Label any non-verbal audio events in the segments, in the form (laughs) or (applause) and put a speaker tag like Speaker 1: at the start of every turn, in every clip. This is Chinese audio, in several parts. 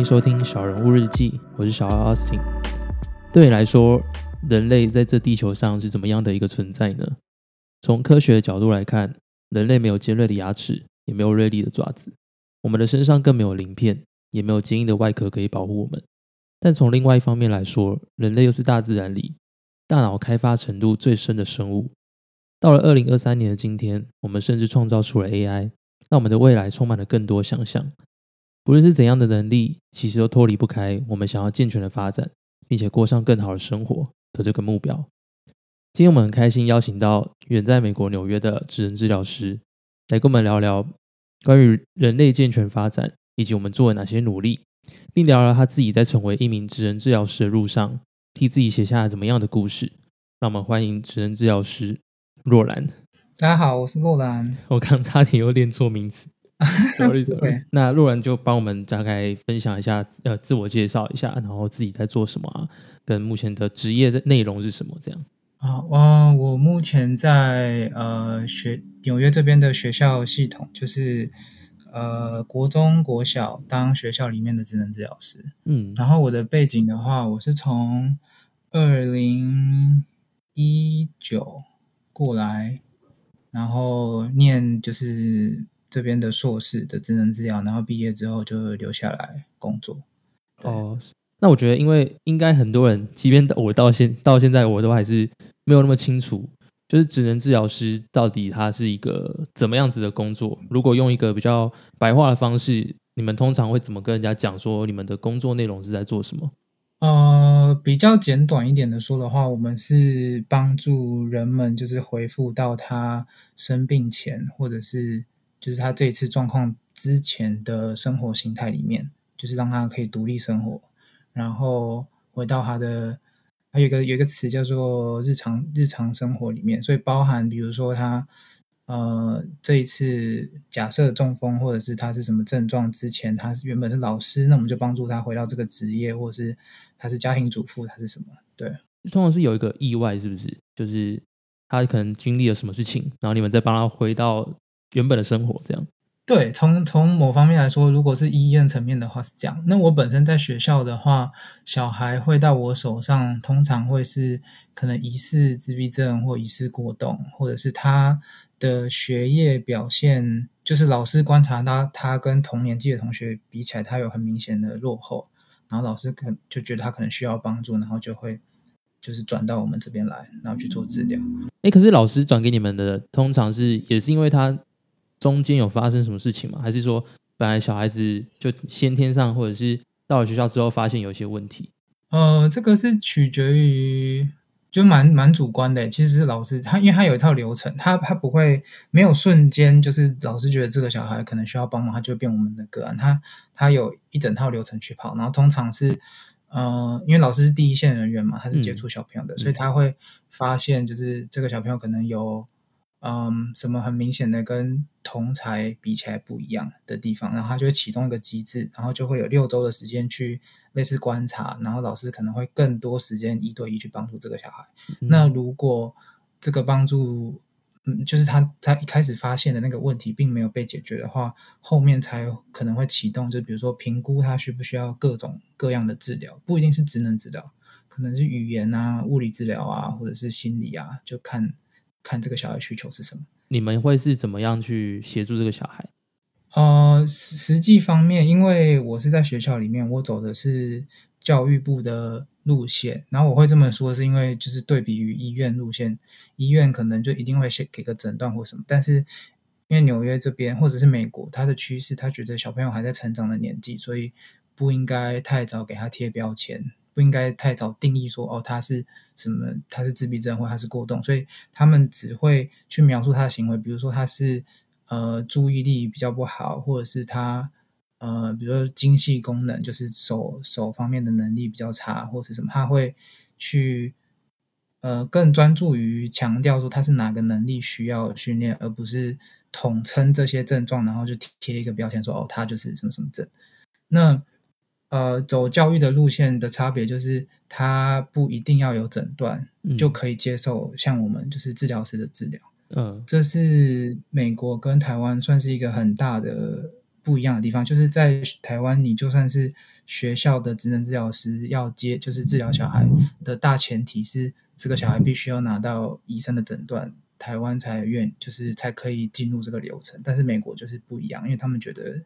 Speaker 1: 欢迎收听《小人物日记》，我是小奥 Austin。对你来说，人类在这地球上是怎么样的一个存在呢？从科学的角度来看，人类没有尖锐的牙齿，也没有锐利的爪子，我们的身上更没有鳞片，也没有坚硬的外壳可以保护我们。但从另外一方面来说，人类又是大自然里大脑开发程度最深的生物。到了二零二三年的今天，我们甚至创造出了 AI，让我们的未来充满了更多想象。不论是怎样的能力，其实都脱离不开我们想要健全的发展，并且过上更好的生活的这个目标。今天我们很开心邀请到远在美国纽约的智能治疗师，来跟我们聊聊关于人类健全发展以及我们做了哪些努力，并聊聊他自己在成为一名智能治疗师的路上，替自己写下了怎么样的故事。让我们欢迎智能治疗师若兰。
Speaker 2: 大家好，我是洛兰。
Speaker 1: 我刚差点又念错名字。(laughs) sorry sorry，那路人就帮我们大概分享一下，呃，自我介绍一下，然后自己在做什么啊，跟目前的职业的内容是什么？这样
Speaker 2: 啊，我我目前在呃学纽约这边的学校系统，就是呃国中国小当学校里面的职能治疗师，嗯，然后我的背景的话，我是从二零一九过来，然后念就是。这边的硕士的职能治疗，然后毕业之后就留下来工作。
Speaker 1: 哦，那我觉得，因为应该很多人，即便我到现到现在，我都还是没有那么清楚，就是职能治疗师到底他是一个怎么样子的工作。如果用一个比较白话的方式，你们通常会怎么跟人家讲说你们的工作内容是在做什么？
Speaker 2: 呃，比较简短一点的说的话，我们是帮助人们，就是恢复到他生病前，或者是。就是他这一次状况之前的生活形态里面，就是让他可以独立生活，然后回到他的，还有一个有一个词叫做日常日常生活里面，所以包含比如说他呃这一次假设中风或者是他是什么症状之前，他原本是老师，那我们就帮助他回到这个职业，或是他是家庭主妇，他是什么？对，
Speaker 1: 通常是有一个意外，是不是？就是他可能经历了什么事情，然后你们再帮他回到。原本的生活这样，
Speaker 2: 对，从从某方面来说，如果是医院层面的话是这样。那我本身在学校的话，小孩会到我手上，通常会是可能疑似自闭症或疑似过动，或者是他的学业表现，就是老师观察他，他跟同年纪的同学比起来，他有很明显的落后，然后老师可就觉得他可能需要帮助，然后就会就是转到我们这边来，然后去做治疗。
Speaker 1: 哎，可是老师转给你们的，通常是也是因为他。中间有发生什么事情吗？还是说本来小孩子就先天上，或者是到了学校之后发现有一些问题？
Speaker 2: 呃，这个是取决于，就蛮蛮主观的。其实是老师他，因为他有一套流程，他他不会没有瞬间就是老师觉得这个小孩可能需要帮忙，他就变我们的个案。他他有一整套流程去跑，然后通常是呃，因为老师是第一线人员嘛，他是接触小朋友的，所以他会发现就是这个小朋友可能有。嗯，什么很明显的跟同才比起来不一样的地方，然后他就会启动一个机制，然后就会有六周的时间去类似观察，然后老师可能会更多时间一对一去帮助这个小孩。那如果这个帮助，嗯，就是他他一开始发现的那个问题并没有被解决的话，后面才可能会启动，就比如说评估他需不需要各种各样的治疗，不一定是职能治疗，可能是语言啊、物理治疗啊，或者是心理啊，就看。看这个小孩需求是什么？
Speaker 1: 你们会是怎么样去协助这个小孩？
Speaker 2: 呃，实实际方面，因为我是在学校里面，我走的是教育部的路线。然后我会这么说，是因为就是对比于医院路线，医院可能就一定会先给个诊断或什么。但是因为纽约这边或者是美国，它的趋势，他觉得小朋友还在成长的年纪，所以不应该太早给他贴标签。不应该太早定义说哦，他是什么？他是自闭症或他是过动，所以他们只会去描述他的行为，比如说他是呃注意力比较不好，或者是他呃比如说精细功能，就是手手方面的能力比较差，或是什么，他会去呃更专注于强调说他是哪个能力需要训练，而不是统称这些症状，然后就贴一个标签说哦，他就是什么什么症。那呃，走教育的路线的差别就是，他不一定要有诊断就可以接受像我们就是治疗师的治疗。嗯，这是美国跟台湾算是一个很大的不一样的地方，就是在台湾，你就算是学校的职能治疗师要接，就是治疗小孩的大前提是这个小孩必须要拿到医生的诊断，台湾才愿就是才可以进入这个流程。但是美国就是不一样，因为他们觉得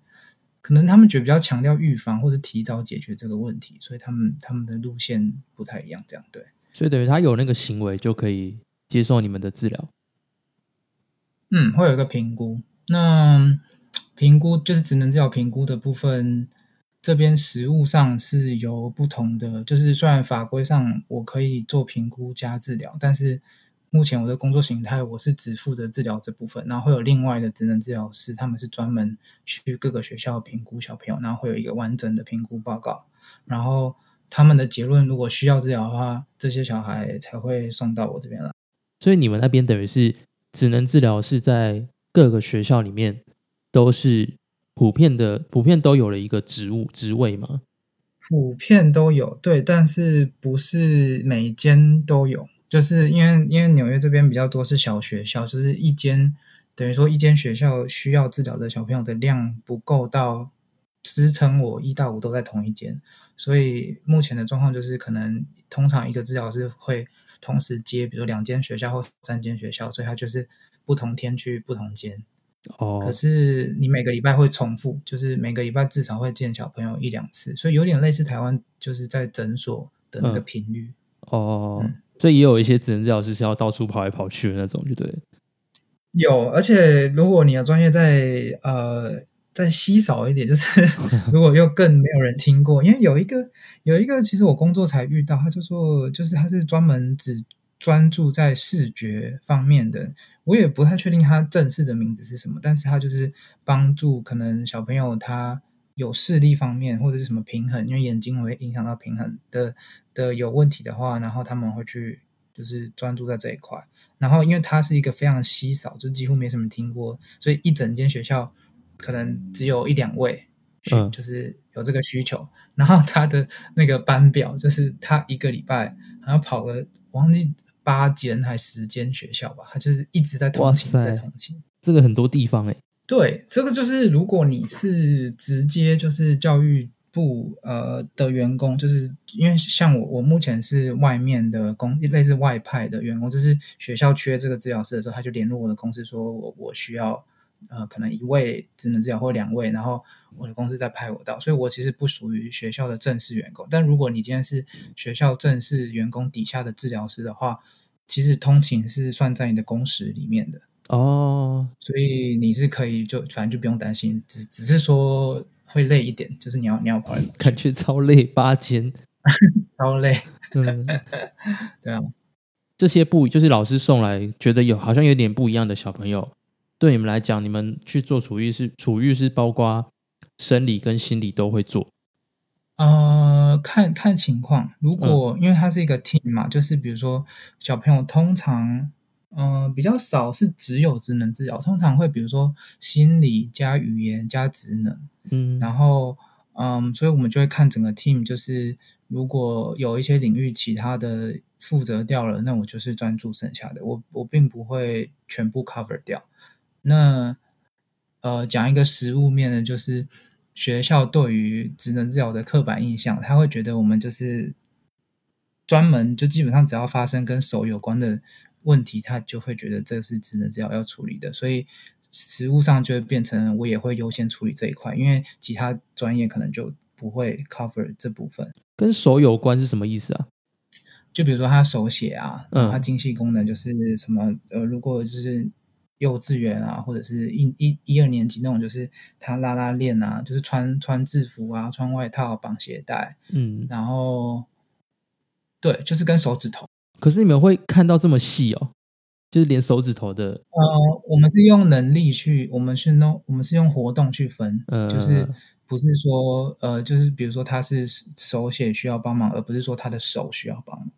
Speaker 2: 可能他们觉得比较强调预防或者提早解决这个问题，所以他们他们的路线不太一样。这样对，
Speaker 1: 所以等于他有那个行为就可以接受你们的治疗。
Speaker 2: 嗯，会有一个评估。那评估就是职能治疗评估的部分，这边实物上是有不同的。就是虽然法规上我可以做评估加治疗，但是目前我的工作形态我是只负责治疗这部分，然后会有另外的职能治疗师，他们是专门去各个学校评估小朋友，然后会有一个完整的评估报告，然后他们的结论如果需要治疗的话，这些小孩才会送到我这边来。
Speaker 1: 所以你们那边等于是。只能治疗是在各个学校里面都是普遍的，普遍都有了一个职务职位吗？
Speaker 2: 普遍都有，对，但是不是每间都有，就是因为因为纽约这边比较多是小学校，就是一间等于说一间学校需要治疗的小朋友的量不够到支撑我一到五都在同一间，所以目前的状况就是可能通常一个治疗师会。同时接，比如两间学校或三间学校，所以他就是不同天去不同间。
Speaker 1: 哦。
Speaker 2: 可是你每个礼拜会重复，就是每个礼拜至少会见小朋友一两次，所以有点类似台湾就是在诊所的那个频率。
Speaker 1: 哦。所以也有一些职能治疗师是要到处跑来跑去的那种，就对。
Speaker 2: 有，而且如果你的专业在呃。再稀少一点，就是 (laughs) 如果又更没有人听过，因为有一个有一个，其实我工作才遇到，他就说，就是他是专门只专注在视觉方面的，我也不太确定他正式的名字是什么，但是他就是帮助可能小朋友他有视力方面或者是什么平衡，因为眼睛会影响到平衡的的有问题的话，然后他们会去就是专注在这一块，然后因为它是一个非常稀少，就是几乎没什么听过，所以一整间学校。可能只有一两位，嗯，就是有这个需求。然后他的那个班表，就是他一个礼拜好像跑了，忘记八间还十间学校吧。他就是一直在通勤，在通勤。
Speaker 1: 这个很多地方哎。
Speaker 2: 对，这个就是如果你是直接就是教育部呃的员工，就是因为像我，我目前是外面的公，类似外派的员工，就是学校缺这个治疗师的时候，他就联络我的公司，说我我需要。呃，可能一位职能治疗或两位，然后我的公司再派我到，所以我其实不属于学校的正式员工。但如果你今天是学校正式员工底下的治疗师的话，其实通勤是算在你的工时里面的
Speaker 1: 哦。
Speaker 2: 所以你是可以就反正就不用担心，只只是说会累一点，就是你要你要跑，(laughs)
Speaker 1: 感觉超累，八千 (laughs)
Speaker 2: 超累。
Speaker 1: 嗯，(laughs)
Speaker 2: 对啊，
Speaker 1: 这些不就是老师送来，觉得有好像有点不一样的小朋友。对你们来讲，你们去做处育是处育是包括生理跟心理都会做。
Speaker 2: 呃，看看情况，如果因为它是一个 team 嘛，就是比如说小朋友通常，嗯，比较少是只有职能治疗，通常会比如说心理加语言加职能，
Speaker 1: 嗯，
Speaker 2: 然后嗯，所以我们就会看整个 team，就是如果有一些领域其他的负责掉了，那我就是专注剩下的，我我并不会全部 cover 掉。那呃，讲一个实物面的，就是学校对于职能治疗的刻板印象，他会觉得我们就是专门就基本上只要发生跟手有关的问题，他就会觉得这是职能治疗要处理的，所以实物上就会变成我也会优先处理这一块，因为其他专业可能就不会 cover 这部分。
Speaker 1: 跟手有关是什么意思啊？
Speaker 2: 就比如说他手写啊，嗯，他精细功能就是什么呃，如果就是。幼稚园啊，或者是一一一二年级那种，就是他拉拉链啊，就是穿穿制服啊，穿外套绑鞋带，
Speaker 1: 嗯，
Speaker 2: 然后对，就是跟手指头。
Speaker 1: 可是你们会看到这么细哦，就是连手指头的。
Speaker 2: 呃，我们是用能力去，我们是弄，我们是用活动去分，就是不是说呃，就是比如说他是手写需要帮忙，而不是说他的手需要帮忙。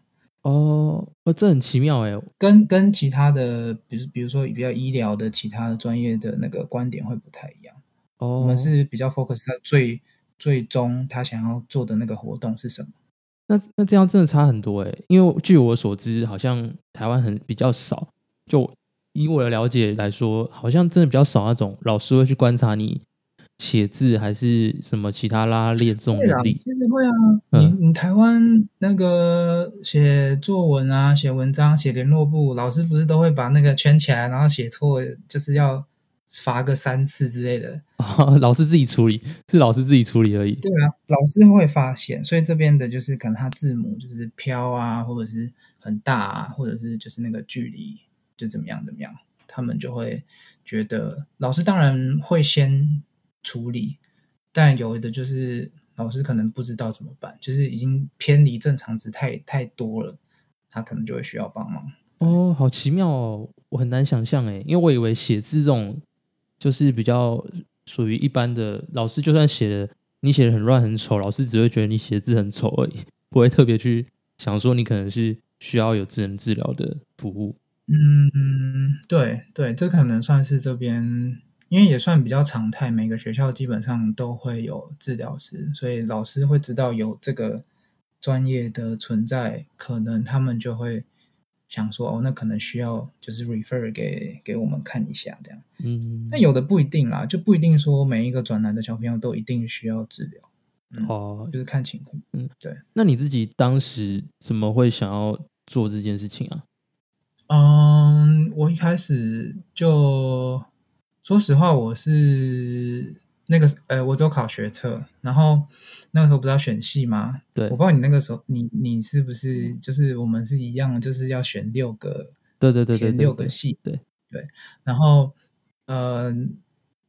Speaker 1: 哦，哦，这很奇妙哎，
Speaker 2: 跟跟其他的，比如比如说比较医疗的其他的专业的那个观点会不太一样。
Speaker 1: 哦，
Speaker 2: 我们是比较 focus 在最最终他想要做的那个活动是什么。
Speaker 1: 那那这样真的差很多哎，因为据我所知，好像台湾很比较少。就以我的了解来说，好像真的比较少那种老师会去观察你写字还是什么其他拉练这种能力？
Speaker 2: 其实会啊。
Speaker 1: 嗯
Speaker 2: 你你台湾那个写作文啊、写文章、写联络簿，老师不是都会把那个圈起来，然后写错就是要罚个三次之类的。(laughs)
Speaker 1: 老师自己处理，是老师自己处理而已。
Speaker 2: 对啊，老师会发现，所以这边的就是可能他字母就是飘啊，或者是很大啊，或者是就是那个距离就怎么样怎么样，他们就会觉得老师当然会先处理，但有的就是老师可能不知道怎么办，就是已经偏离正常值太太多了，他可能就会需要帮忙。
Speaker 1: 哦，好奇妙哦，我很难想象诶，因为我以为写字这种就是比较属于一般的，老师就算写的你写的很乱很丑，老师只会觉得你写字很丑而已，不会特别去想说你可能是需要有智能治疗的服务。
Speaker 2: 嗯，对对，这可能算是这边，因为也算比较常态，每个学校基本上都会有治疗师，所以老师会知道有这个专业的存在，可能他们就会想说，哦，那可能需要就是 refer 给给我们看一下这样。
Speaker 1: 嗯，
Speaker 2: 那有的不一定啦，就不一定说每一个转来的小朋友都一定需要治疗，嗯
Speaker 1: 哦，
Speaker 2: 就是看情况。
Speaker 1: 嗯，对那你自己当时怎么会想要做这件事情啊？
Speaker 2: 嗯，我一开始就说实话，我是那个呃，我只有考学测，然后那个时候不是要选系吗？
Speaker 1: 对
Speaker 2: 我不知道你那个时候，你你是不是就是我们是一样，就是要选六个，
Speaker 1: 对对对对
Speaker 2: 填
Speaker 1: 对对
Speaker 2: 六个系，
Speaker 1: 对
Speaker 2: 对，然后呃，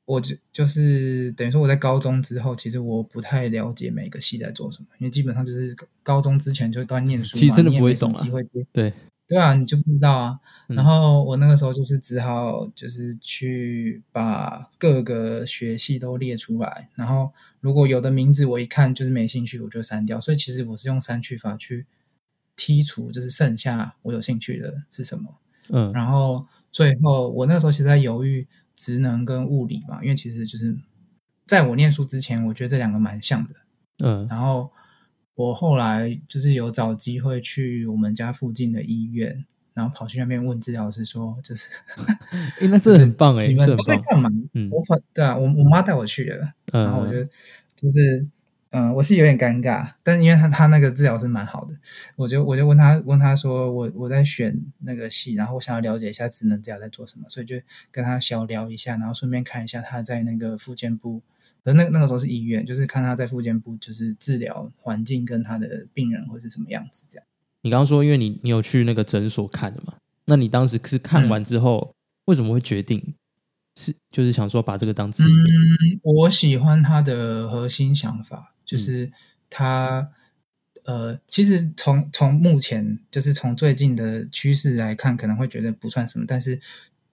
Speaker 2: 我就就是等于说我在高中之后，其实我不太了解每个系在做什么，因为基本上就是高中之前就都在念书嘛，
Speaker 1: 其实真的不会懂啊
Speaker 2: 机会接
Speaker 1: 对，
Speaker 2: 对啊，你就不知道啊。
Speaker 1: 嗯
Speaker 2: 然后我那个时候就是只好就是去把各个学系都列出来，然后如果有的名字我一看就是没兴趣，我就删掉。所以其实我是用删去法去剔除，就是剩下我有兴趣的是什么。
Speaker 1: 嗯
Speaker 2: 然后最后我那个时候其实在犹豫职能跟物理嘛，因为其实就是在我念书之前，我觉得这两个蛮像的。
Speaker 1: 嗯
Speaker 2: 然后我后来就是有找机会去我们家附近的医院，然后跑去那边问治疗师说，就是
Speaker 1: 诶，那这个 (laughs) 很棒诶，
Speaker 2: 你们。都在干嘛？
Speaker 1: 嗯
Speaker 2: 我反对啊，我我妈带我去的，然后我就
Speaker 1: 嗯
Speaker 2: 就是嗯，我是有点尴尬，但是因为他他那个治疗师蛮好的，我就我就问他问他说我我在选那个系，然后我想要了解一下职能治疗在做什么，所以就跟他小聊一下，然后顺便看一下他在那个复健部。那那个时候是医院，就是看他在复健部，就是治疗环境跟他的病人会是什么样子这样。
Speaker 1: 你刚刚说，因为你你有去那个诊所看的嘛？那你当时是看完之后，为什么会决定是就是想说把这个当志愿？
Speaker 2: 嗯，我喜欢他的核心想法，就是他、呃，其实从从目前就是从最近的趋势来看，可能会觉得不算什么，但是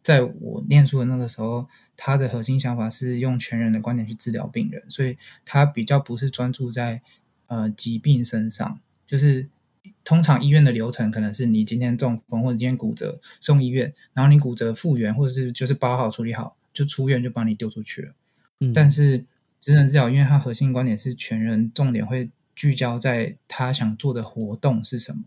Speaker 2: 在我念书的那个时候，他的核心想法是用全人的观点去治疗病人，所以他比较不是专注在呃疾病身上，就是。通常医院的流程可能是你今天中风或者今天骨折送医院，然后你骨折复原或者是就是包好处理好就出院就把你丢出去了。
Speaker 1: 嗯，
Speaker 2: 但是职能治疗，因为他核心观点是全人，重点会聚焦在他想做的活动是什么。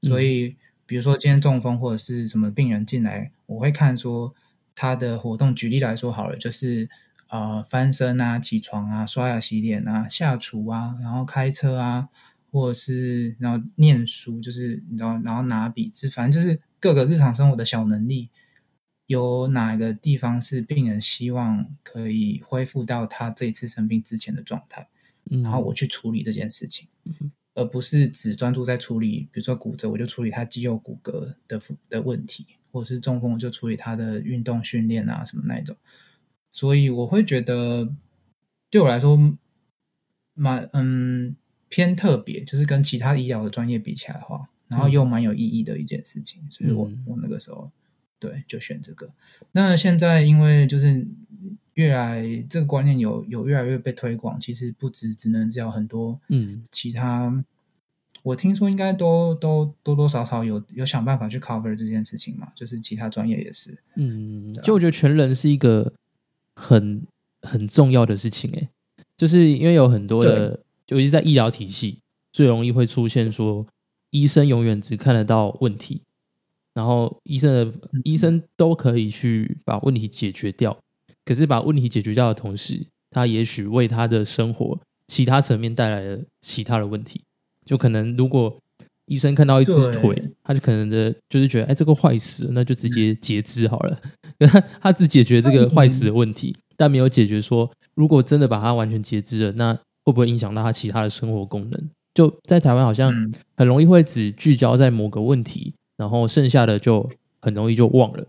Speaker 2: 所以，比如说今天中风或者是什么病人进来，我会看说他的活动。举例来说好了，就是呃翻身啊、起床啊、刷牙洗脸啊、下厨啊，然后开车啊，或者是然后念书，就是你知道，然后拿笔字，反正就是各个日常生活的小能力。有哪个地方是病人希望可以恢复到他这一次生病之前的状态，
Speaker 1: 嗯，
Speaker 2: 然后我去处理这件事情，
Speaker 1: 嗯
Speaker 2: 而不是只专注在处理，比如说骨折，我就处理他肌肉骨骼的的问题，或者是中风，就处理他的运动训练啊什么那一种。所以我会觉得，对我来说，蛮嗯偏特别，就是跟其他医疗的专业比起来的话，然后又蛮有意义的一件事情。所以我
Speaker 1: 嗯
Speaker 2: 我那个时候对就选这个。那现在因为就是越来这个观念有有越来越被推广，其实不止只能治疗很多
Speaker 1: 嗯
Speaker 2: 其他，我听说应该都都多多少少有有想办法去 cover 这件事情嘛，就是其他专业也是。
Speaker 1: 嗯，就我觉得全人是一个很很重要的事情，诶，就是因为有很多的，尤其是在医疗体系，最容易会出现说，医生永远只看得到问题，然后医生的
Speaker 2: 嗯
Speaker 1: 医生都可以去把问题解决掉，可是把问题解决掉的同时，他也许为他的生活其他层面带来了其他的问题。就可能如果医生看到一只腿，他就可能的就是觉得，哎，这个坏死，那就直接截肢好了。(laughs) 他他只解决这个坏死的问题，但没有解决说，如果真的把它完全截肢了，那会不会影响到他其他的生活功能？就在台湾，好像
Speaker 2: 嗯，
Speaker 1: 很容易会只聚焦在某个问题，然后剩下的就很容易就忘了。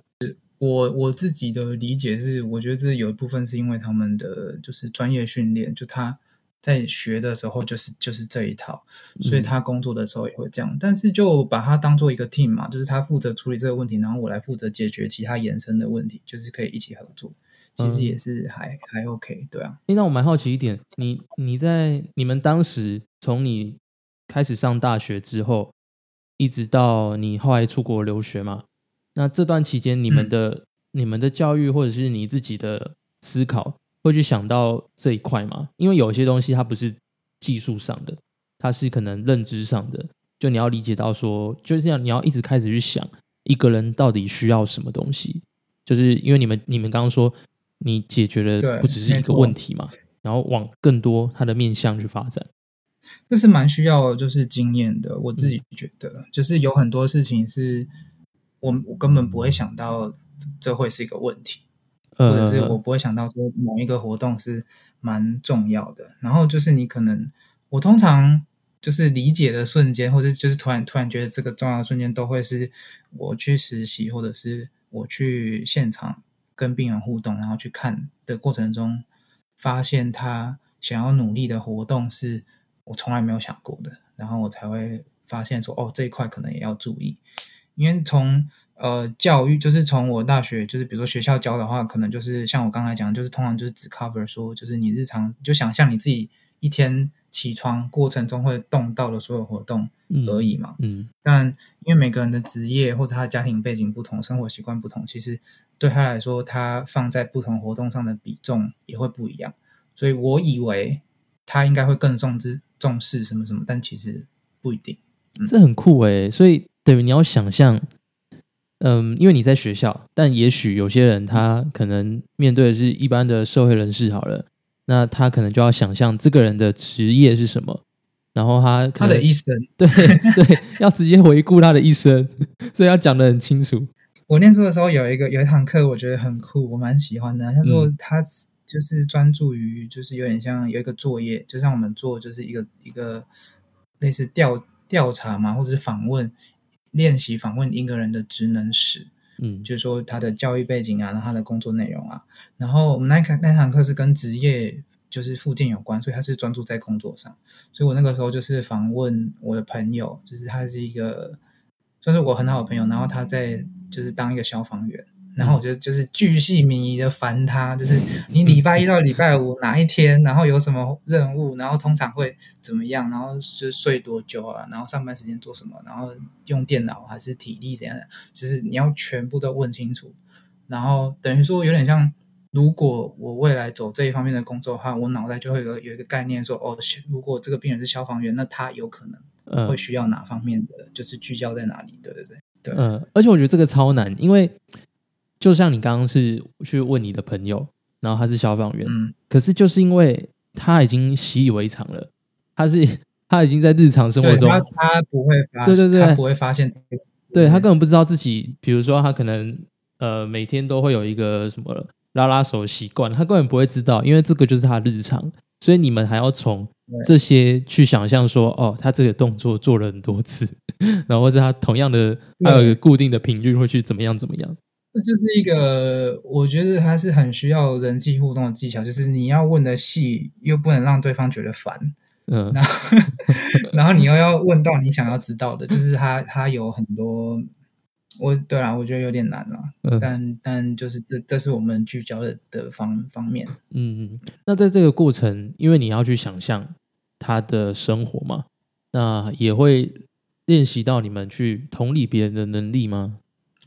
Speaker 2: 我我自己的理解是，我觉得这有一部分是因为他们的就是专业训练，就他在学的时候就是就是这一套，所以他工作的时候也会这样。但是就把它当做一个 team 嘛，就是他负责处理这个问题，然后我来负责解决其他延伸的问题，就是可以一起合作。其实也是还、还 OK，对啊。
Speaker 1: 诶那我蛮好奇一点，你你在你们当时从你开始上大学之后，一直到你后来出国留学嘛？那这段期间，你们
Speaker 2: 嗯
Speaker 1: 的、你们的教育或者是你自己的思考，会去想到这一块吗？因为有些东西它不是技术上的，它是可能认知上的，就你要理解到说，就是这样，你要一直开始去想一个人到底需要什么东西，就是因为你们你们刚刚说你解决
Speaker 2: 的
Speaker 1: 不只是一个问题嘛，然后往更多它的面向去发展。
Speaker 2: 这是蛮需要就是经验的，我自己觉得，就是有很多事情是我我根本不会想到这会是一个问题，或者是
Speaker 1: 呃
Speaker 2: 我，不会想到说某一个活动是蛮重要的。然后就是你可能我通常就是理解的瞬间，或者就是突然突然觉得这个重要的瞬间，都会是我去实习，或者是我去现场跟病人互动，然后去看的过程中，发现他想要努力的活动是我从来没有想过的，然后我才会发现说，哦，这一块可能也要注意。因为从呃教育，就是从我大学，就是比如说学校教的话，可能就是像我刚才讲，就是通常就是只 cover 说，就是你日常就想象你自己一天起床过程中会动到的所有活动
Speaker 1: 嗯
Speaker 2: 而已嘛。
Speaker 1: 嗯
Speaker 2: 但因为每个人的职业或者他的家庭背景不同，生活习惯不同，其实对他来说，他放在不同活动上的比重也会不一样。所以我以为他应该会更重之重视什么什么，但其实不一定。
Speaker 1: 这很酷诶，所以等于你要想象，嗯，因为你在学校，但也许有些人他可能面对的是一般的社会人士好了，那他可能就要想象这个人的职业是什么，然后他
Speaker 2: 他的一生，
Speaker 1: 对 (laughs) 对，要直接回顾他的一生，所以要讲得很清楚。
Speaker 2: 我念书的时候有一个有一堂课，我觉得很酷，我蛮喜欢的。他说他就是专注于，就是有点像有一个作业，就像我们做就是一个一个类似调调查嘛，或者是访问练习访问一个人的职能史，
Speaker 1: 嗯，
Speaker 2: 就是说他的教育背景啊，然后他的工作内容啊。然后我们那课那堂课是跟职业就是附件有关，所以他是专注在工作上。所以我那个时候就是访问我的朋友，就是他是一个算是我很好的朋友，然后他在就是当一个消防员。然后我就就是巨细靡遗的烦他，就是你礼拜一到礼拜五哪一天，然后有什么任务，然后通常会怎么样，然后是睡多久啊，然后上班时间做什么，然后用电脑还是体力怎样的，就是你要全部都问清楚。然后等于说有点像，如果我未来走这一方面的工作的话，我脑袋就会有有一个概念说，哦，如果这个病人是消防员，那他有可能
Speaker 1: 呃
Speaker 2: 会需要哪方面的，就是聚焦在哪里？对对对对，
Speaker 1: 呃，而且我觉得这个超难，因为就像你刚刚是去问你的朋友，然后他是消防员，
Speaker 2: 嗯，
Speaker 1: 可是就是因为他已经习以为常了，他是 (laughs) 他已经在日常生活中，
Speaker 2: 他他不会发，
Speaker 1: 对对对。
Speaker 2: 他不会发现这个事，
Speaker 1: 对他根本不知道自己，比如说他可能呃每天都会有一个什么拉拉手习惯，他根本不会知道，因为这个就是他的日常，所以你们还要从这些去想象说，哦，他这个动作做了很多次，(laughs) 然后或者他同样的还有一个固定的频率会去怎么样怎么样，
Speaker 2: 这就是一个我觉得还是很需要人际互动的技巧，就是你要问的细，又不能让对方觉得烦。
Speaker 1: 嗯
Speaker 2: 然后，(laughs) 然后你又要问到你想要知道的，就是他他有很多，我对啊，我觉得有点难了，
Speaker 1: 嗯
Speaker 2: 但但就是这这是我们聚焦的的方方面，
Speaker 1: 嗯，那在这个过程，因为你要去想象他的生活嘛，那也会练习到你们去同理别人的能力吗？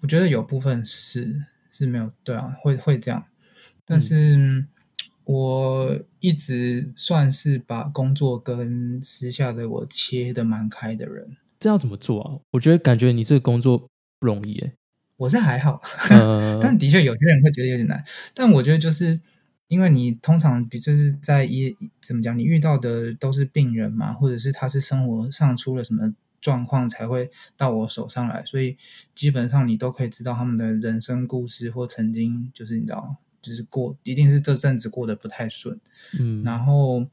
Speaker 2: 我觉得有部分是是没有对啊，会会这样，但是我一直算是把工作跟私下的我切的蛮开的人，
Speaker 1: 这要怎么做啊？我觉得感觉你这个工作不容易诶。
Speaker 2: 我是还好，
Speaker 1: 呃，(laughs)
Speaker 2: 但的确有些人会觉得有点难。但我觉得就是因为你通常比就是在一怎么讲，你遇到的都是病人嘛，或者是他是生活上出了什么状况才会到我手上来，所以基本上你都可以知道他们的人生故事或曾经就是你知道，就是过一定是这阵子过得不太顺。
Speaker 1: 嗯
Speaker 2: 然后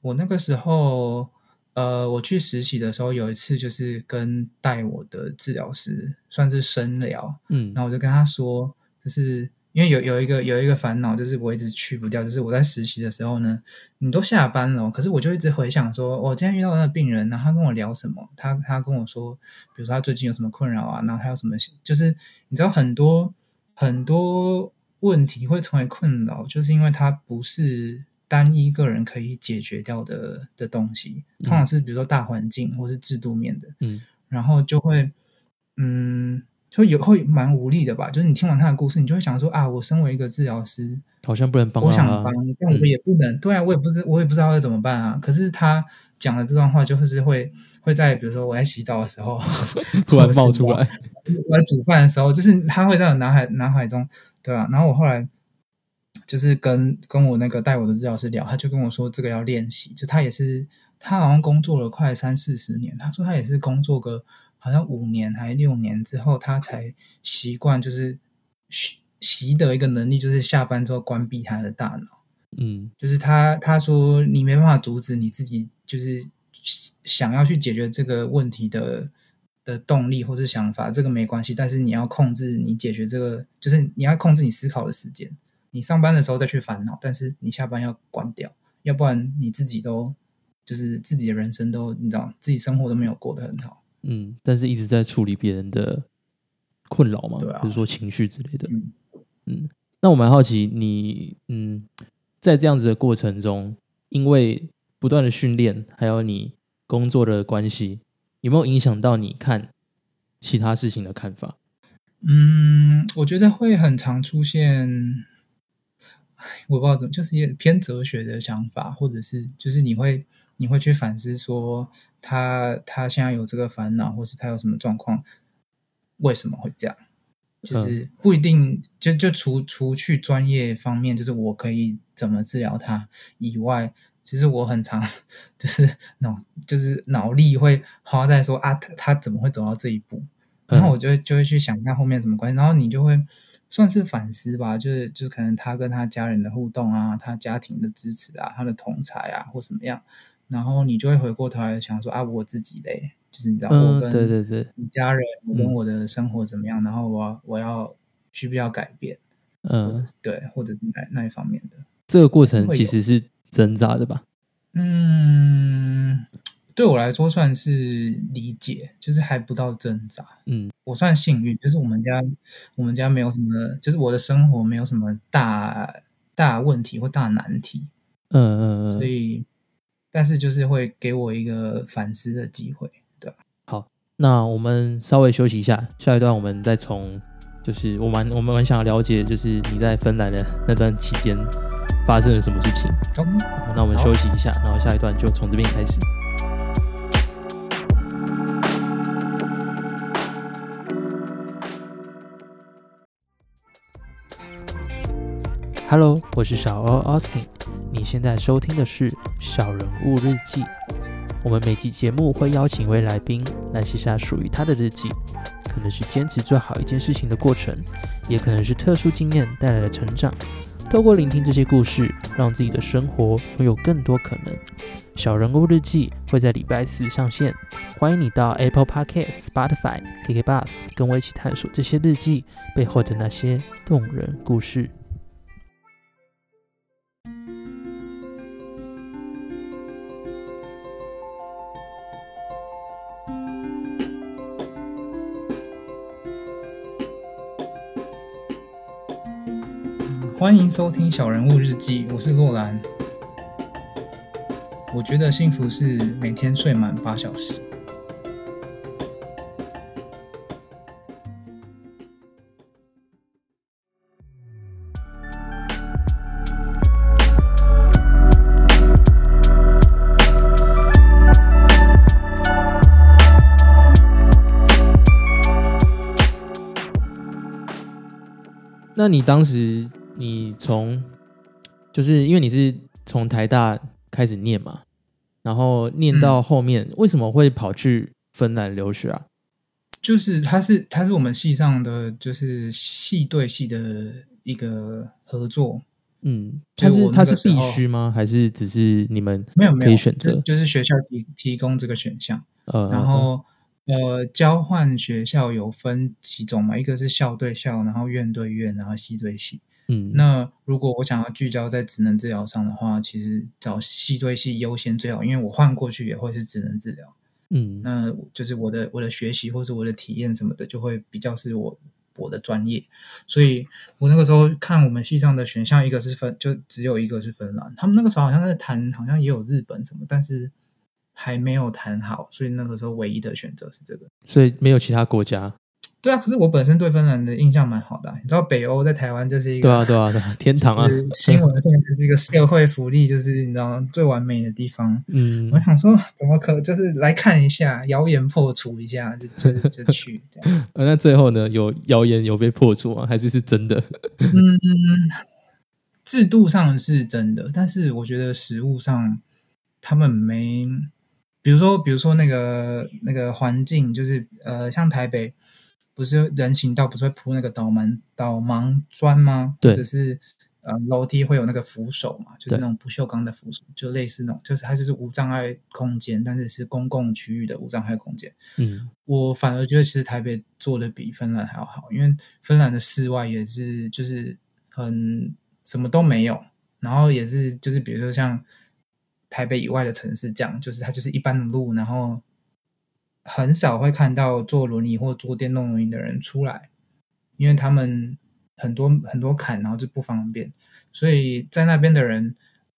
Speaker 2: 我那个时候，呃，我去实习的时候，有一次就是跟带我的治疗师算是深聊，
Speaker 1: 嗯
Speaker 2: 然后我就跟他说，就是因为有有一个有一个烦恼，就是我一直去不掉，就是我在实习的时候呢，你都下班了，可是我就一直回想说，我今天遇到那个病人，然后他跟我聊什么，他他跟我说，比如说他最近有什么困扰啊，然后他有什么，就是你知道很多很多问题会成为困扰，就是因为它不是。单一个人可以解决掉的的东西，通常是比如说大环境或是制度面的，
Speaker 1: 嗯。
Speaker 2: 然后就会，嗯，就有会蛮无力的吧。就是你听完他的故事，你就会想说啊，我身为一个治疗师，
Speaker 1: 好像不能帮啊
Speaker 2: 想帮你，但我也不能。对啊，我也不知我也不知道要怎么办啊。可是他讲的这段话，就是会会在比如说我在洗澡的时候 (laughs)
Speaker 1: 突然冒出来，
Speaker 2: 我在煮饭的时候，就是他会在我脑海脑海中，对啊、然后我后来就是跟跟我那个带我的治疗师聊，他就跟我说这个要练习，就他也是他好像工作了快三四十年，他说他也是工作个好像五年还六年之后，他才习惯就是习习得一个能力，就是下班之后关闭他的大脑。
Speaker 1: 嗯
Speaker 2: 就是他他说你没办法阻止你自己，就是想要去解决这个问题的的动力或是想法，这个没关系，但是你要控制你解决这个，就是你要控制你思考的时间。你上班的时候再去烦恼，但是你下班要关掉，要不然你自己都就是自己的人生都你知道自己生活都没有过得很好。
Speaker 1: 嗯，但是一直在处理别人的困扰嘛，
Speaker 2: 对啊
Speaker 1: 比如说情绪之类的。
Speaker 2: 嗯
Speaker 1: 嗯，那我蛮好奇你，嗯，在这样子的过程中，因为不断的训练，还有你工作的关系，有没有影响到你看其他事情的看法？
Speaker 2: 嗯，我觉得会很常出现，唉我不知道怎么，就是也偏哲学的想法，或者是就是你会你会去反思说他他现在有这个烦恼，或是他有什么状况，为什么会这样？就是不一定，就就除除去专业方面，就是我可以怎么治疗他以外，其实我很常就是脑就是脑力会花在说啊，他他怎么会走到这一步？然后我就会就会去想一下后面什么关系，然后你就会算是反思吧，就是就是可能他跟他家人的互动啊，他家庭的支持啊，他的同才啊或怎么样，然后你就会回过头来想说啊，我自己嘞，就是你知道、
Speaker 1: 嗯
Speaker 2: 我，跟
Speaker 1: 对对对，
Speaker 2: 你家人，我跟
Speaker 1: 嗯
Speaker 2: 我的生活怎么样，然后我我要需不需要改变，
Speaker 1: 嗯，
Speaker 2: 对，或者是那那一方面的，
Speaker 1: 这个过程其实是挣扎的吧？
Speaker 2: 嗯，对我来说算是理解，就是还不到挣扎。
Speaker 1: 嗯
Speaker 2: 我算幸运，就是我们家我们家没有什么，就是我的生活没有什么大大问题或大难题，
Speaker 1: 嗯嗯嗯，
Speaker 2: 所以，但是就是会给我一个反思的机会，对吧？
Speaker 1: 好，那我们稍微休息一下，下一段我们再从就是我蛮我们蛮想了解，就是你在芬兰的那段期间发生了什么事情。
Speaker 2: 哦
Speaker 1: 好那我们休息一下，然后下一段就从这边开始。Hello，我是小欧 Austin，你现在收听的是《小人物日记》。我们每集节目会邀请一位来宾来写下属于他的日记，可能是坚持做好一件事情的过程，也可能是特殊经验带来的成长。透过聆听这些故事，让自己的生活拥有更多可能。小人物日记会在礼拜四上线，欢迎你到 Apple Podcast、Spotify、KK Bus 跟我一起探索这些日记背后的那些动人故事。
Speaker 2: 欢迎收听《小人物日记》，我是洛兰。我觉得幸福是每天睡满八小时。
Speaker 1: 那你当时你从就是因为你是从台大开始念嘛，然后念到后面，为什么会跑去芬兰留学啊？
Speaker 2: 就是他是他是我们系上的就是系对系的一个合作，
Speaker 1: 嗯，
Speaker 2: 所以我那
Speaker 1: 它是它是必须吗？还是只是你们
Speaker 2: 没有没有
Speaker 1: 可以选择
Speaker 2: 就？就是学校提提供这个选项，
Speaker 1: 呃，
Speaker 2: 然后呃交换学校有分几种嘛，一个是校对校，然后院对院，然后系对系。
Speaker 1: 嗯，
Speaker 2: 那如果我想要聚焦在职能治疗上的话，其实找系对系优先最好，因为我换过去也会是职能治疗。
Speaker 1: 嗯
Speaker 2: 那就是我的我的学习或是我的体验什么的，就会比较是我我的专业。所以我那个时候看我们系上的选项，一个是芬，就只有一个是芬兰。他们那个时候好像在谈，好像也有日本什么，但是还没有谈好，所以那个时候唯一的选择是这个。
Speaker 1: 所以没有其他国家。
Speaker 2: 对啊，可是我本身对芬兰的印象蛮好的啊、你知道北欧在台湾就是一个
Speaker 1: 对啊，对啊，对啊，天堂啊
Speaker 2: 就！是新闻上就是一个社会福利，就是你知道最完美的地方。
Speaker 1: 嗯
Speaker 2: 我，想说，怎么可就是来看一下，谣言破除一下，就就就去这样。(laughs)
Speaker 1: 呃那最后呢，有谣言有被破除吗？还是是真的？(laughs)
Speaker 2: 嗯，制度上是真的，但是我觉得实物上他们没，比如说，比如说那个那个环境，就是呃，像台北不是人行道不是会铺那个导盲导盲砖吗？
Speaker 1: 对
Speaker 2: 或者是呃楼梯会有那个扶手嘛，就是那种不锈钢的扶手，就类似那种，就是它就是无障碍空间，但是是公共区域的无障碍空间。
Speaker 1: 嗯
Speaker 2: 我反而觉得其实台北做的比芬兰还要好，因为芬兰的室外也是就是很什么都没有，然后也是就是比如说像台北以外的城市这样，就是它就是一般的路，然后很少会看到坐轮椅或坐电动轮椅的人出来，因为他们很多很多坎，然后就不方便，所以在那边的人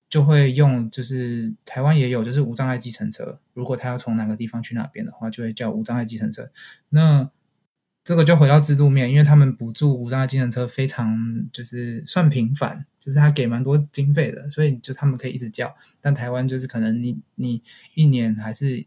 Speaker 2: 就会用，就是台湾也有，就是无障碍计程车。如果他要从哪个地方去哪边的话，就会叫无障碍计程车。那这个就回到制度面，因为他们补助无障碍计程车非常就是算频繁，就是他给蛮多经费的，所以就他们可以一直叫。但台湾就是可能你你一年还是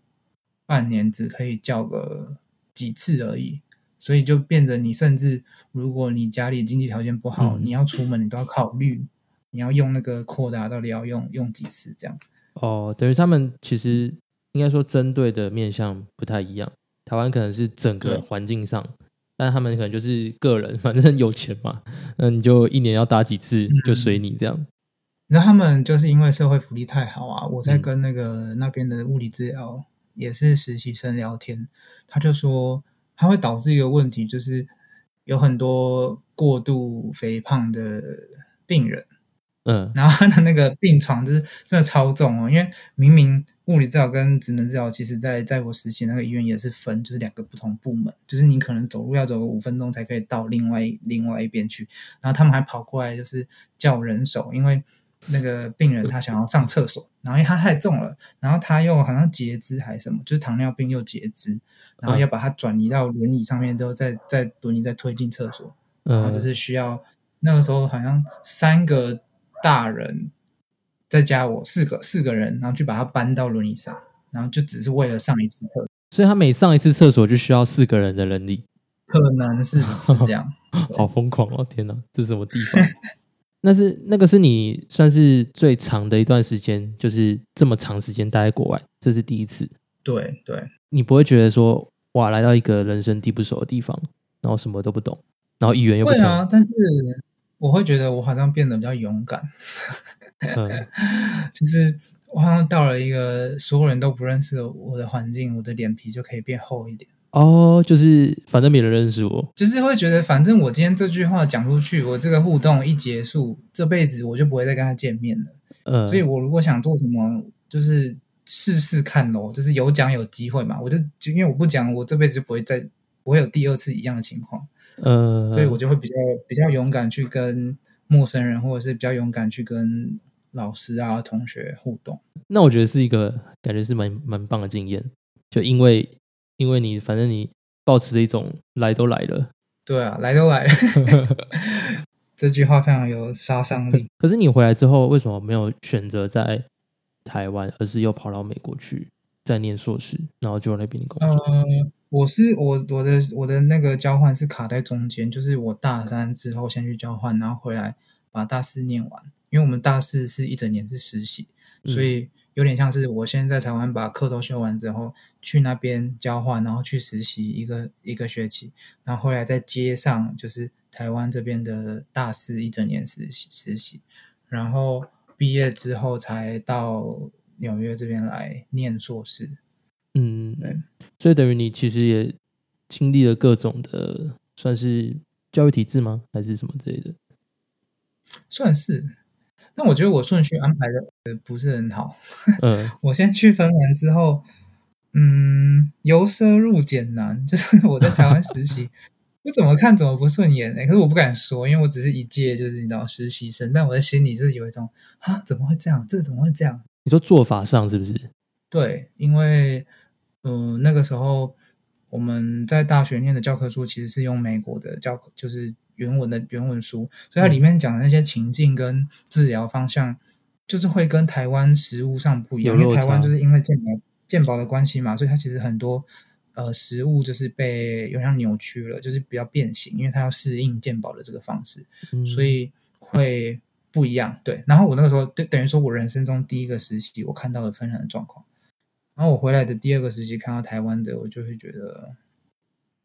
Speaker 2: 半年只可以叫个几次而已，所以就变得你甚至如果你家里经济条件不好，
Speaker 1: 嗯
Speaker 2: 你要出门你都要考虑你要用那个扩大到底要用用几次这样。
Speaker 1: 哦，等于他们其实应该说针对的面向不太一样。台湾可能是整个环境上，但他们可能就是个人，反正有钱嘛，那你就一年要打几次就随你这样。
Speaker 2: 你知道他们就是因为社会福利太好啊，我在
Speaker 1: 嗯
Speaker 2: 跟那个那边的物理治疗也是实习生聊天，他就说它会导致一个问题，就是有很多过度肥胖的病人，
Speaker 1: 嗯。
Speaker 2: 然后他的那个病床就是真的超重哦，因为明明物理治疗跟职能治疗，其实在在我实习那个医院也是分，就是两个不同部门，就是你可能走路要走个五分钟才可以到另外另外一边去，然后他们还跑过来就是叫人手，因为那个病人他想要上厕所，(laughs) 然后因为他太重了，然后他又好像截肢还是什么，就是糖尿病又截肢，然后要把他转移到轮椅上面之后，再再轮椅再推进厕所，然后就
Speaker 1: 嗯，
Speaker 2: 是需要那个时候好像三个大人再加我四个四个人，然后去把他搬到轮椅上，然后就只是为了上一次厕所，
Speaker 1: 所以他每上一次厕所就需要四个人的人力，
Speaker 2: 可能是是这样。(laughs)
Speaker 1: 好疯狂哦！天哪，这是什么地方？那是那个是你算是最长的一段时间，就是这么长时间待在国外，这是第一次。
Speaker 2: 对对，
Speaker 1: 你不会觉得说哇，来到一个人生地不熟的地方，然后什么都不懂，然后语言又不通，
Speaker 2: 会啊，但是我会觉得我好像变得比较勇敢，
Speaker 1: 嗯 (laughs)
Speaker 2: 就是我好像到了一个所有人都不认识的我的环境，我的脸皮就可以变厚一点。
Speaker 1: 哦，就是反正没人认识我，
Speaker 2: 就是会觉得，反正我今天这句话讲出去，我这个互动一结束，这辈子我就不会再跟他见面了。
Speaker 1: 呃，
Speaker 2: 所以我如果想做什么，就是试试看咯，就是有讲有机会嘛。我就就因为我不讲，我这辈子就不会再不会有第二次一样的情况，
Speaker 1: 呃，
Speaker 2: 所以我就会比较比较勇敢去跟陌生人，或者是比较勇敢去跟老师啊、同学互动。
Speaker 1: 那我觉得是一个感觉是蛮蛮棒的经验，就因为因为你反正你保持着一种来都来了，
Speaker 2: 对啊，来都来了，(laughs) 这句话非常有杀伤力。
Speaker 1: 可是你回来之后为什么没有选择在台湾，而是又跑到美国去再念硕士，然后就在那边工作？
Speaker 2: 呃，我是我我的我的那个交换是卡在中间，就是我大三之后先去交换，然后回来把大四念完，因为我们大四是一整年是实习，
Speaker 1: 嗯
Speaker 2: 所以有点像是我先在台湾把课都修完之后，去那边交换，然后去实习一个一个学期，然后后来再接上就是台湾这边的大四一整年实习实习，然后毕业之后才到纽约这边来念硕士。
Speaker 1: 嗯
Speaker 2: 对，
Speaker 1: 所以等于你其实也经历了各种的，算是教育体制吗？还是什么之类的？
Speaker 2: 算是，但我觉得我顺序安排的呃不是很好。
Speaker 1: 嗯 (laughs)
Speaker 2: 我先去芬兰之后，嗯，由奢入俭难，(laughs) 就是我在台湾实习，我怎么看怎么不顺眼哎、可是我不敢说，因为我只是一届就是你知道实习生，但我的心里就是有一种啊，怎么会这样？这怎么会这样？
Speaker 1: 你说做法上是不是？
Speaker 2: 对，因为嗯、呃那个时候我们在大学念的教科书其实是用美国的教科，就是原文的原文书，所以它里面讲的那些情境跟治疗方向，就是会跟台湾实物上不一样，因为台湾就是因为健保健保的关系嘛，所以它其实很多呃实物就是被有点扭曲了，就是比较变形，因为它要适应健保的这个方式。
Speaker 1: 嗯。
Speaker 2: 所以会不一样。对，然后我那个时候对等于说我人生中第一个实习，我看到了芬兰的状况，然后我回来的第二个实习看到台湾的，我就会觉得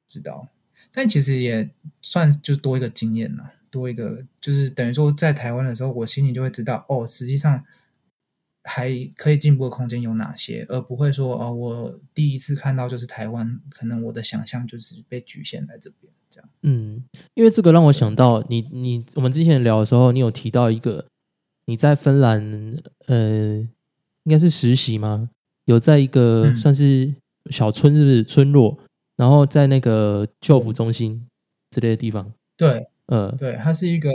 Speaker 2: 知道，但其实也算就多一个经验了，多一个就是等于说在台湾的时候，我心里就会知道哦，实际上。还可以进步的空间有哪些，而不会说哦，我第一次看到就是台湾，可能我的想象就是被局限在这边这样。
Speaker 1: 嗯，因为这个让我想到你你我们之前聊的时候，你有提到一个你在芬兰呃应该是实习吗？有在一个
Speaker 2: 嗯
Speaker 1: 算是小村是不是村落，然后在那个救辅中心之类的地方，
Speaker 2: 对，
Speaker 1: 呃
Speaker 2: 对，它是一个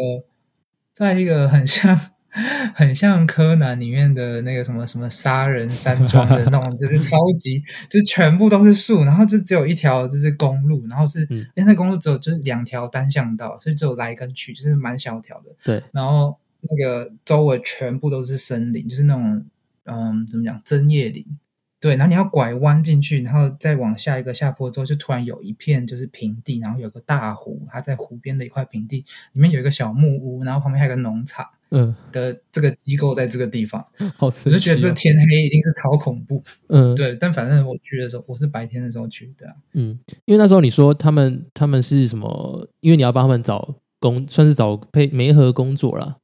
Speaker 2: 在一个很像 (laughs) 很像柯南里面的那个什么什么杀人山庄的那种，就是超级 (laughs) 就是全部都是树，然后就只有一条就是公路，然后是
Speaker 1: 嗯
Speaker 2: 因为那公路只有就是两条单向道，所以只有来跟去，就是蛮小条的。
Speaker 1: 对，
Speaker 2: 然后那个周围全部都是森林，就是那种嗯怎么讲针叶林。对，然后你要拐弯进去，然后再往下一个下坡之后，就突然有一片就是平地，然后有个大湖，它在湖边的一块平地，里面有一个小木屋，然后旁边还有个农场
Speaker 1: 嗯、
Speaker 2: 的这个机构在这个地方，
Speaker 1: 好神奇、
Speaker 2: 我就觉得这
Speaker 1: 哦，
Speaker 2: 天黑一定是超恐怖。
Speaker 1: 嗯
Speaker 2: 对，但反正我去的时候，我是白天的时候去的、啊。
Speaker 1: 嗯，因为那时候你说他们他们是什么？因为你要帮他们找工，算是找配媒合工作啦。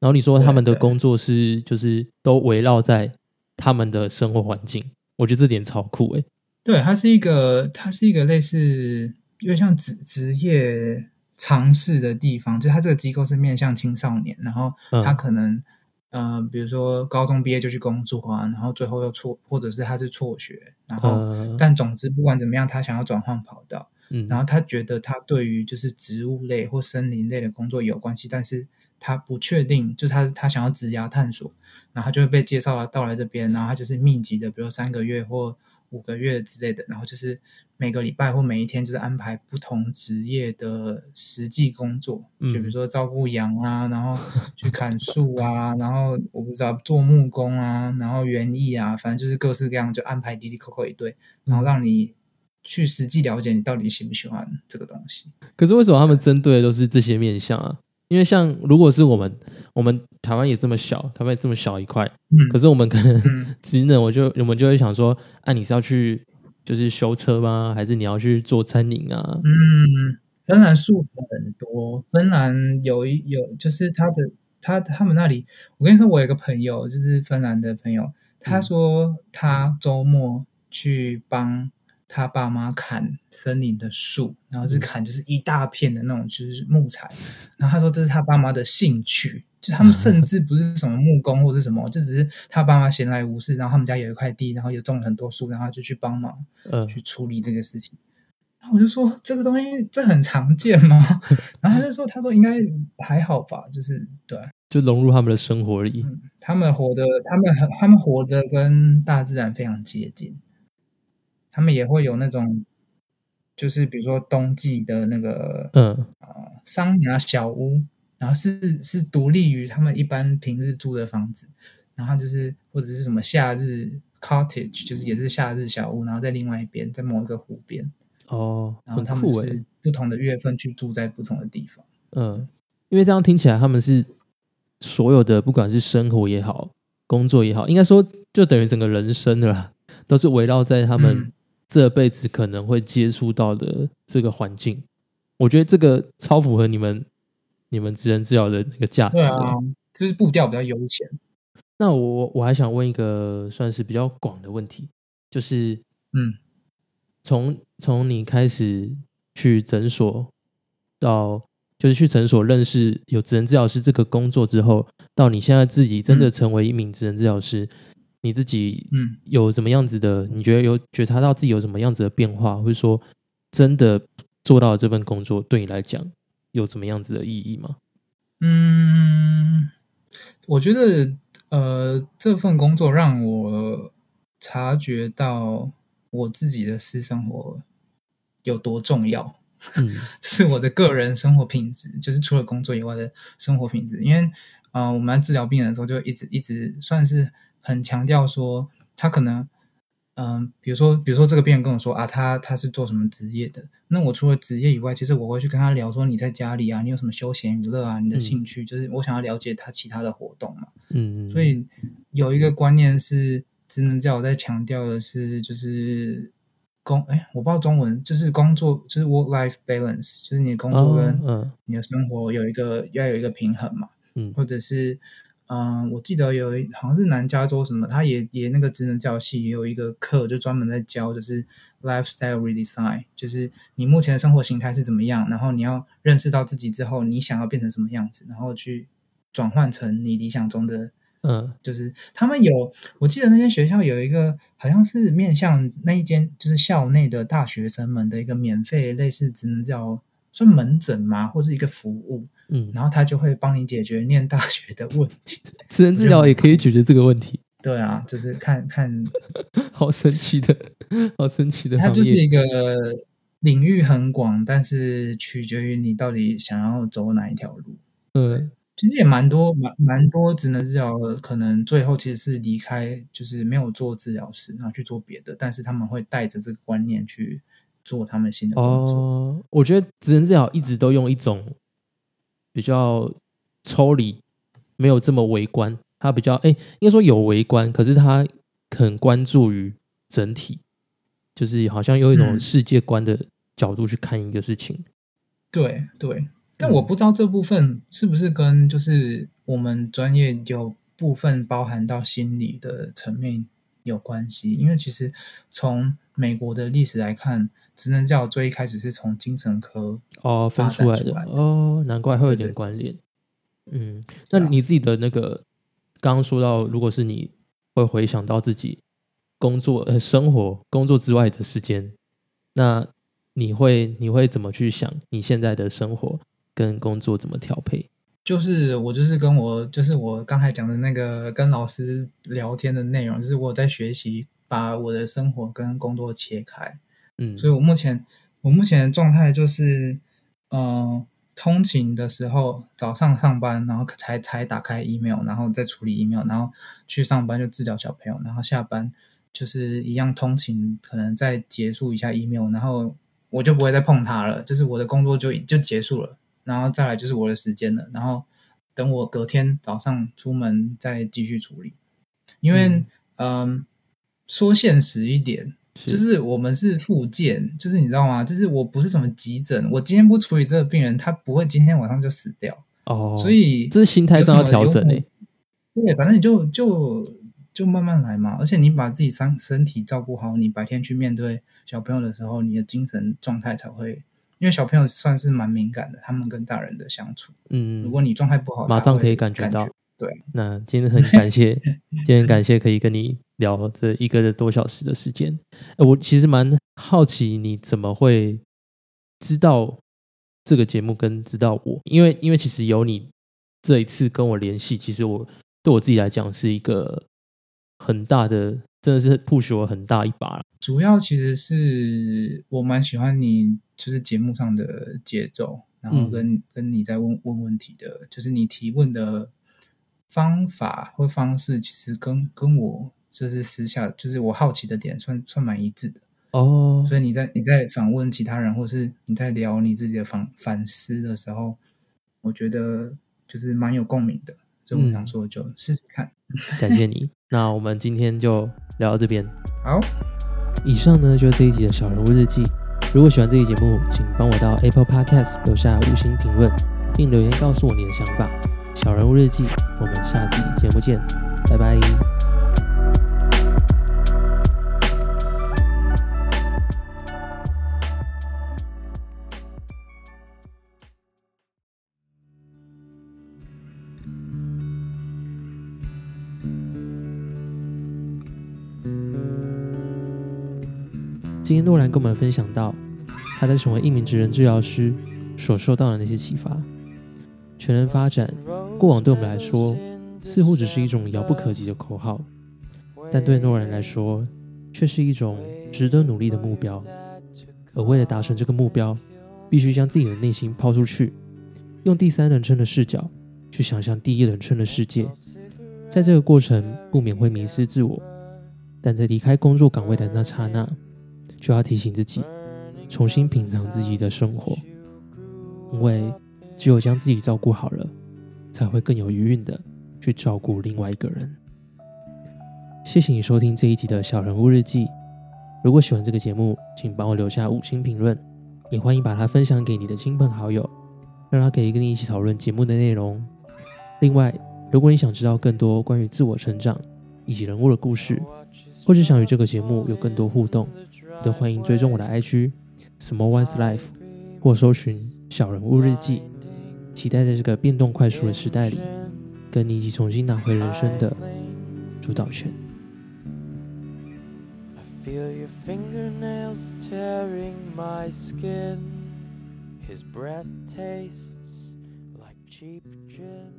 Speaker 1: 然后你说他们的工作是就是都围绕在他们的生活环境，我觉得这点超酷欸。诶、
Speaker 2: 对，它是一个，它是一个类似有点像职职业尝试的地方，就它这个机构是面向青少年，然后
Speaker 1: 嗯。
Speaker 2: 他可能、呃，比如说高中毕业就去工作啊，然后最后又辍，或者是他是辍学，然后、
Speaker 1: 呃，
Speaker 2: 但总之不管怎么样，他想要转换跑道，
Speaker 1: 嗯，
Speaker 2: 然后他觉得他对于就是植物类或森林类的工作有关系，但是他不确定，就是他他想要职涯探索，然后他就会被介绍了到来这边，然后他就是密集的，比如三个月或五个月之类的，然后就是每个礼拜或每一天就是安排不同职业的实际工作，
Speaker 1: 嗯
Speaker 2: 就比如说照顾羊啊，然后去砍树啊，然后我不知道做木工啊，然后园艺啊，反正就是各式各样，就安排滴滴扣扣一堆，然后让你去实际了解你到底喜不喜欢这个东西。
Speaker 1: 可是为什么他们针对的都是这些面相啊？因为像如果是我们，我们台湾也这么小，台湾也这么小一块，
Speaker 2: 嗯，
Speaker 1: 可是我们可能
Speaker 2: 嗯 (laughs)
Speaker 1: 职能，我就我们就会想说，啊，你是要去就是修车吗？还是你要去做餐饮啊？
Speaker 2: 嗯，芬兰树很多，芬兰有一有就是他的他他们那里，我跟你说，我有一个朋友就是芬兰的朋友，他
Speaker 1: 嗯
Speaker 2: 说他周末去帮他爸妈砍森林的树，然后是
Speaker 1: 嗯
Speaker 2: 砍就是一大片的那种就是木材，然后他说这是他爸妈的兴趣。就他们甚至不是什么木工或者什么，就只是他爸妈闲来无事，然后他们家有一块地，然后也种了很多树，然后他就去帮忙，
Speaker 1: 嗯，
Speaker 2: 去处理这个事情。然后我就说这个东西这很常见吗？(laughs) 然后他就说他说应该还好吧，就是对
Speaker 1: 就融入他们的生活里。
Speaker 2: 嗯他们活的，他们很他们活的跟大自然非常接近，他们也会有那种。就是比如说冬季的那个
Speaker 1: 嗯
Speaker 2: 呃桑拿小屋，然后是是独立于他们一般平日住的房子，然后就是或者是什么夏日 cottage，就是也是夏日小屋，然后在另外一边，在某一个湖边，
Speaker 1: 哦，
Speaker 2: 然后他们就是不同的月份去住在不同的地方。
Speaker 1: 嗯，因为这样听起来他们是所有的不管是生活也好，工作也好，应该说就等于整个人生的啦，都是围绕在他们
Speaker 2: 嗯
Speaker 1: 这辈子可能会接触到的这个环境。我觉得这个超符合你们你们职人治疗的那个价值、
Speaker 2: 就是步调比较悠闲。
Speaker 1: 那我我还想问一个算是比较广的问题，就是
Speaker 2: 嗯
Speaker 1: 从从你开始去诊所到就是去诊所认识有职能治疗师这个工作之后，到你现在自己真的
Speaker 2: 嗯
Speaker 1: 成为一名职能治疗师，你自己
Speaker 2: 嗯
Speaker 1: 有什么样子的？你觉得有觉察到自己有什么样子的变化，或者说真的做到了这份工作对你来讲有什么样子的意义吗？
Speaker 2: 嗯，我觉得呃，这份工作让我察觉到我自己的私生活有多重要。
Speaker 1: 嗯 (laughs)
Speaker 2: 是我的个人生活品质，就是除了工作以外的生活品质。因为，呃，我们在治疗病人的时候，就一直一直算是很强调说，他可能，嗯、比如说，比如说这个病人跟我说啊，他他是做什么职业的？那我除了职业以外，其实我会去跟他聊说，你在家里啊，你有什么休闲娱乐啊，你的
Speaker 1: 嗯
Speaker 2: 兴趣，就是我想要了解他其他的活动嘛。
Speaker 1: 嗯，
Speaker 2: 所以有一个观念是，职能教我在强调的是，就是工哎，我不知道中文，就是工作就是 work life balance，就是你的工作
Speaker 1: 哦
Speaker 2: 跟
Speaker 1: 嗯
Speaker 2: 你的生活有一个、要有一个平衡嘛，
Speaker 1: 嗯
Speaker 2: 或者是嗯、我记得有一好像是南加州什么，他也也那个职能教系也有一个课，就专门在教就是 lifestyle redesign，就是你目前的生活形态是怎么样，然后你要认识到自己之后，你想要变成什么样子，然后去转换成你理想中的
Speaker 1: 嗯
Speaker 2: 就是他们有，我记得那间学校有一个好像是面向那一间就是校内的大学生们的一个免费类似职能叫算门诊嘛，或是一个服务，
Speaker 1: 嗯，
Speaker 2: 然后他就会帮你解决念大学的问题。
Speaker 1: 职能治疗也可以解决这个问题，
Speaker 2: 对啊，就是看看 (laughs)
Speaker 1: 好神奇的，好神奇的
Speaker 2: 它。就是一个领域很广，但是取决于你到底想要走哪一条路。
Speaker 1: 嗯
Speaker 2: 其实也蛮多蛮蛮多职能治疗的，可能最后其实是离开，就是没有做治疗师，然后去做别的，但是他们会带着这个观念去做他们新的工作。
Speaker 1: 哦，我觉得职能治疗一直都用一种比较抽离，没有这么微观。他比较哎，应该说有微观，可是他很关注于整体，就是好像用一种
Speaker 2: 嗯
Speaker 1: 世界观的角度去看一个事情。
Speaker 2: 对对，但
Speaker 1: 嗯
Speaker 2: 我不知道这部分是不是跟就是我们专业有部分包含到心理的层面有关系，因为其实从美国的历史来看，职能治疗最一开始是从精神科
Speaker 1: 哦，分出来的哦，难怪会有点关联。嗯，那你自己的那个刚刚说到，如果是你会回想到自己工作、呃生活、工作之外的时间，那你会你会怎么去想你现在的生活跟工作怎么调配？
Speaker 2: 就是我就是跟我就是我刚才讲的那个跟老师聊天的内容，就是我在学习把我的生活跟工作切开，
Speaker 1: 嗯，
Speaker 2: 所以我目前我目前的状态就是，呃，通勤的时候早上上班，然后才才打开 email，然后再处理 email，然后去上班就治疗小朋友，然后下班就是一样通勤，可能再结束一下 email，然后我就不会再碰它了，就是我的工作就就结束了，然后再来就是我的时间了，然后等我隔天早上出门再继续处理，因为
Speaker 1: 嗯。
Speaker 2: 嗯、说现实一点，就是我们是复健，就是你知道吗？就是我不是什么急诊，我今天不处理这个病人，他不会今天晚上就死掉。
Speaker 1: 哦，
Speaker 2: 所以
Speaker 1: 这是心态上要调整欸诶、
Speaker 2: 对，反正你就就就慢慢来嘛。而且你把自己身身体照顾好，你白天去面对小朋友的时候，你的精神状态才会。因为小朋友算是蛮敏感的，他们跟大人的相处，
Speaker 1: 嗯，
Speaker 2: 如果你状态不好，
Speaker 1: 马上可以感
Speaker 2: 感
Speaker 1: 觉到。
Speaker 2: 对，
Speaker 1: 那今天很感谢，今天感谢可以跟你聊这一个多小时的时间。呃我其实蛮好奇你怎么会知道这个节目跟知道我，因为因为其实有你这一次跟我联系，其实我对我自己来讲是一个很大的，真的是 push 我很大一把了。
Speaker 2: 主要其实是我蛮喜欢你就是节目上的节奏，然后跟、跟你在问问问题的，就是你提问的方法或方式，其实跟跟我就是私下就是我好奇的点算算蛮一致的。
Speaker 1: 哦，
Speaker 2: 所以你在你在访问其他人，或是你在聊你自己的反反思的时候，我觉得就是蛮有共鸣的。所以我想说就试试看。(laughs)
Speaker 1: 感谢你。那我们今天就聊到这边。
Speaker 2: 好，
Speaker 1: 以上呢就是这一集的小人物日记。如果喜欢这期节目，请帮我到 Apple Podcast 留下五星评论，并留言告诉我你的想法。小人物日记，我们下期节目见，拜拜。今天诺兰跟我们分享到，他在成为一名职人治疗师所受到的那些启发。全人发展，过往对我们来说似乎只是一种遥不可及的口号，但对诺兰来说，却是一种值得努力的目标。而为了达成这个目标，必须将自己的内心抛出去，用第三人称的视角去想象第一人称的世界。在这个过程，不免会迷失自我，但在离开工作岗位的那刹那。就要提醒自己，重新品尝自己的生活，因为只有将自己照顾好了，才会更有余韵的去照顾另外一个人。谢谢你收听这一集的小人物日记。如果喜欢这个节目，请帮我留下五星评论，也欢迎把它分享给你的亲朋好友，让他可以跟你一起讨论节目的内容。另外，如果你想知道更多关于自我成长以及人物的故事，或者想与这个节目有更多互动，都欢迎追踪我的 IG Small One's Life，或搜寻小人物日记。期待在这个变动快速的时代里，跟你一起重新拿回人生的主导权。Feel your fingernails tearing my skin. His breath tastes like cheap gin.